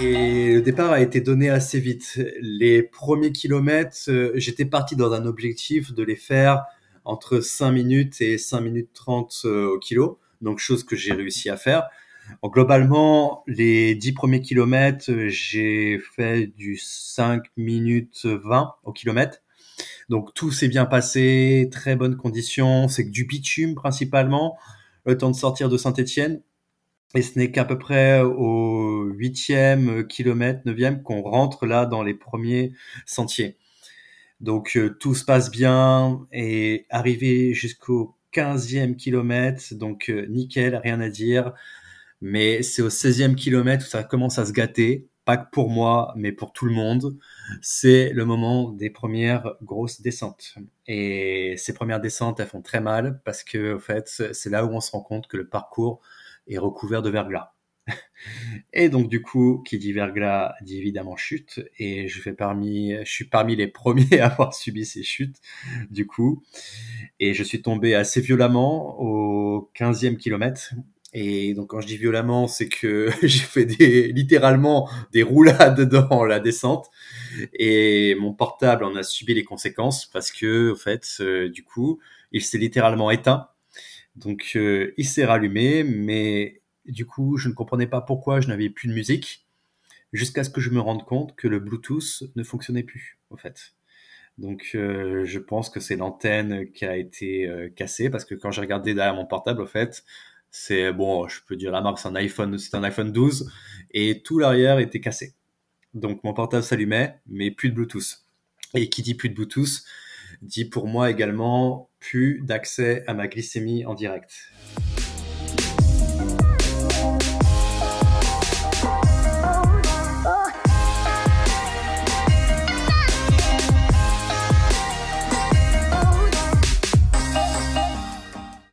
Et le départ a été donné assez vite. Les premiers kilomètres, euh, j'étais parti dans un objectif de les faire entre 5 minutes et 5 minutes 30 euh, au kilo. Donc, chose que j'ai réussi à faire. globalement, les 10 premiers kilomètres, j'ai fait du 5 minutes 20 au kilomètre. Donc, tout s'est bien passé, très bonnes conditions. C'est que du bitume principalement. Le temps de sortir de Saint-Etienne. Et ce n'est qu'à peu près au huitième kilomètre, neuvième, qu'on rentre là dans les premiers sentiers. Donc euh, tout se passe bien et arrivé jusqu'au 15e kilomètre, donc euh, nickel, rien à dire. Mais c'est au 16e kilomètre où ça commence à se gâter, pas que pour moi, mais pour tout le monde. C'est le moment des premières grosses descentes. Et ces premières descentes, elles font très mal parce que, fait, c'est là où on se rend compte que le parcours est recouvert de verglas. et donc du coup, qui dit verglas dit évidemment chute, et je fais parmi, je suis parmi les premiers à avoir subi ces chutes, du coup, et je suis tombé assez violemment au 15e kilomètre. Et donc quand je dis violemment, c'est que j'ai fait des, littéralement des roulades dans la descente, et mon portable en a subi les conséquences parce que, en fait, euh, du coup, il s'est littéralement éteint donc euh, il s'est rallumé, mais du coup je ne comprenais pas pourquoi je n'avais plus de musique, jusqu'à ce que je me rende compte que le Bluetooth ne fonctionnait plus, en fait. Donc euh, je pense que c'est l'antenne qui a été euh, cassée, parce que quand j'ai regardé derrière mon portable, en fait, c'est bon, je peux dire la marque, c'est un iPhone, c'est un iPhone 12, et tout l'arrière était cassé. Donc mon portable s'allumait, mais plus de Bluetooth. Et qui dit plus de Bluetooth, dit pour moi également plus d'accès à ma glycémie en direct.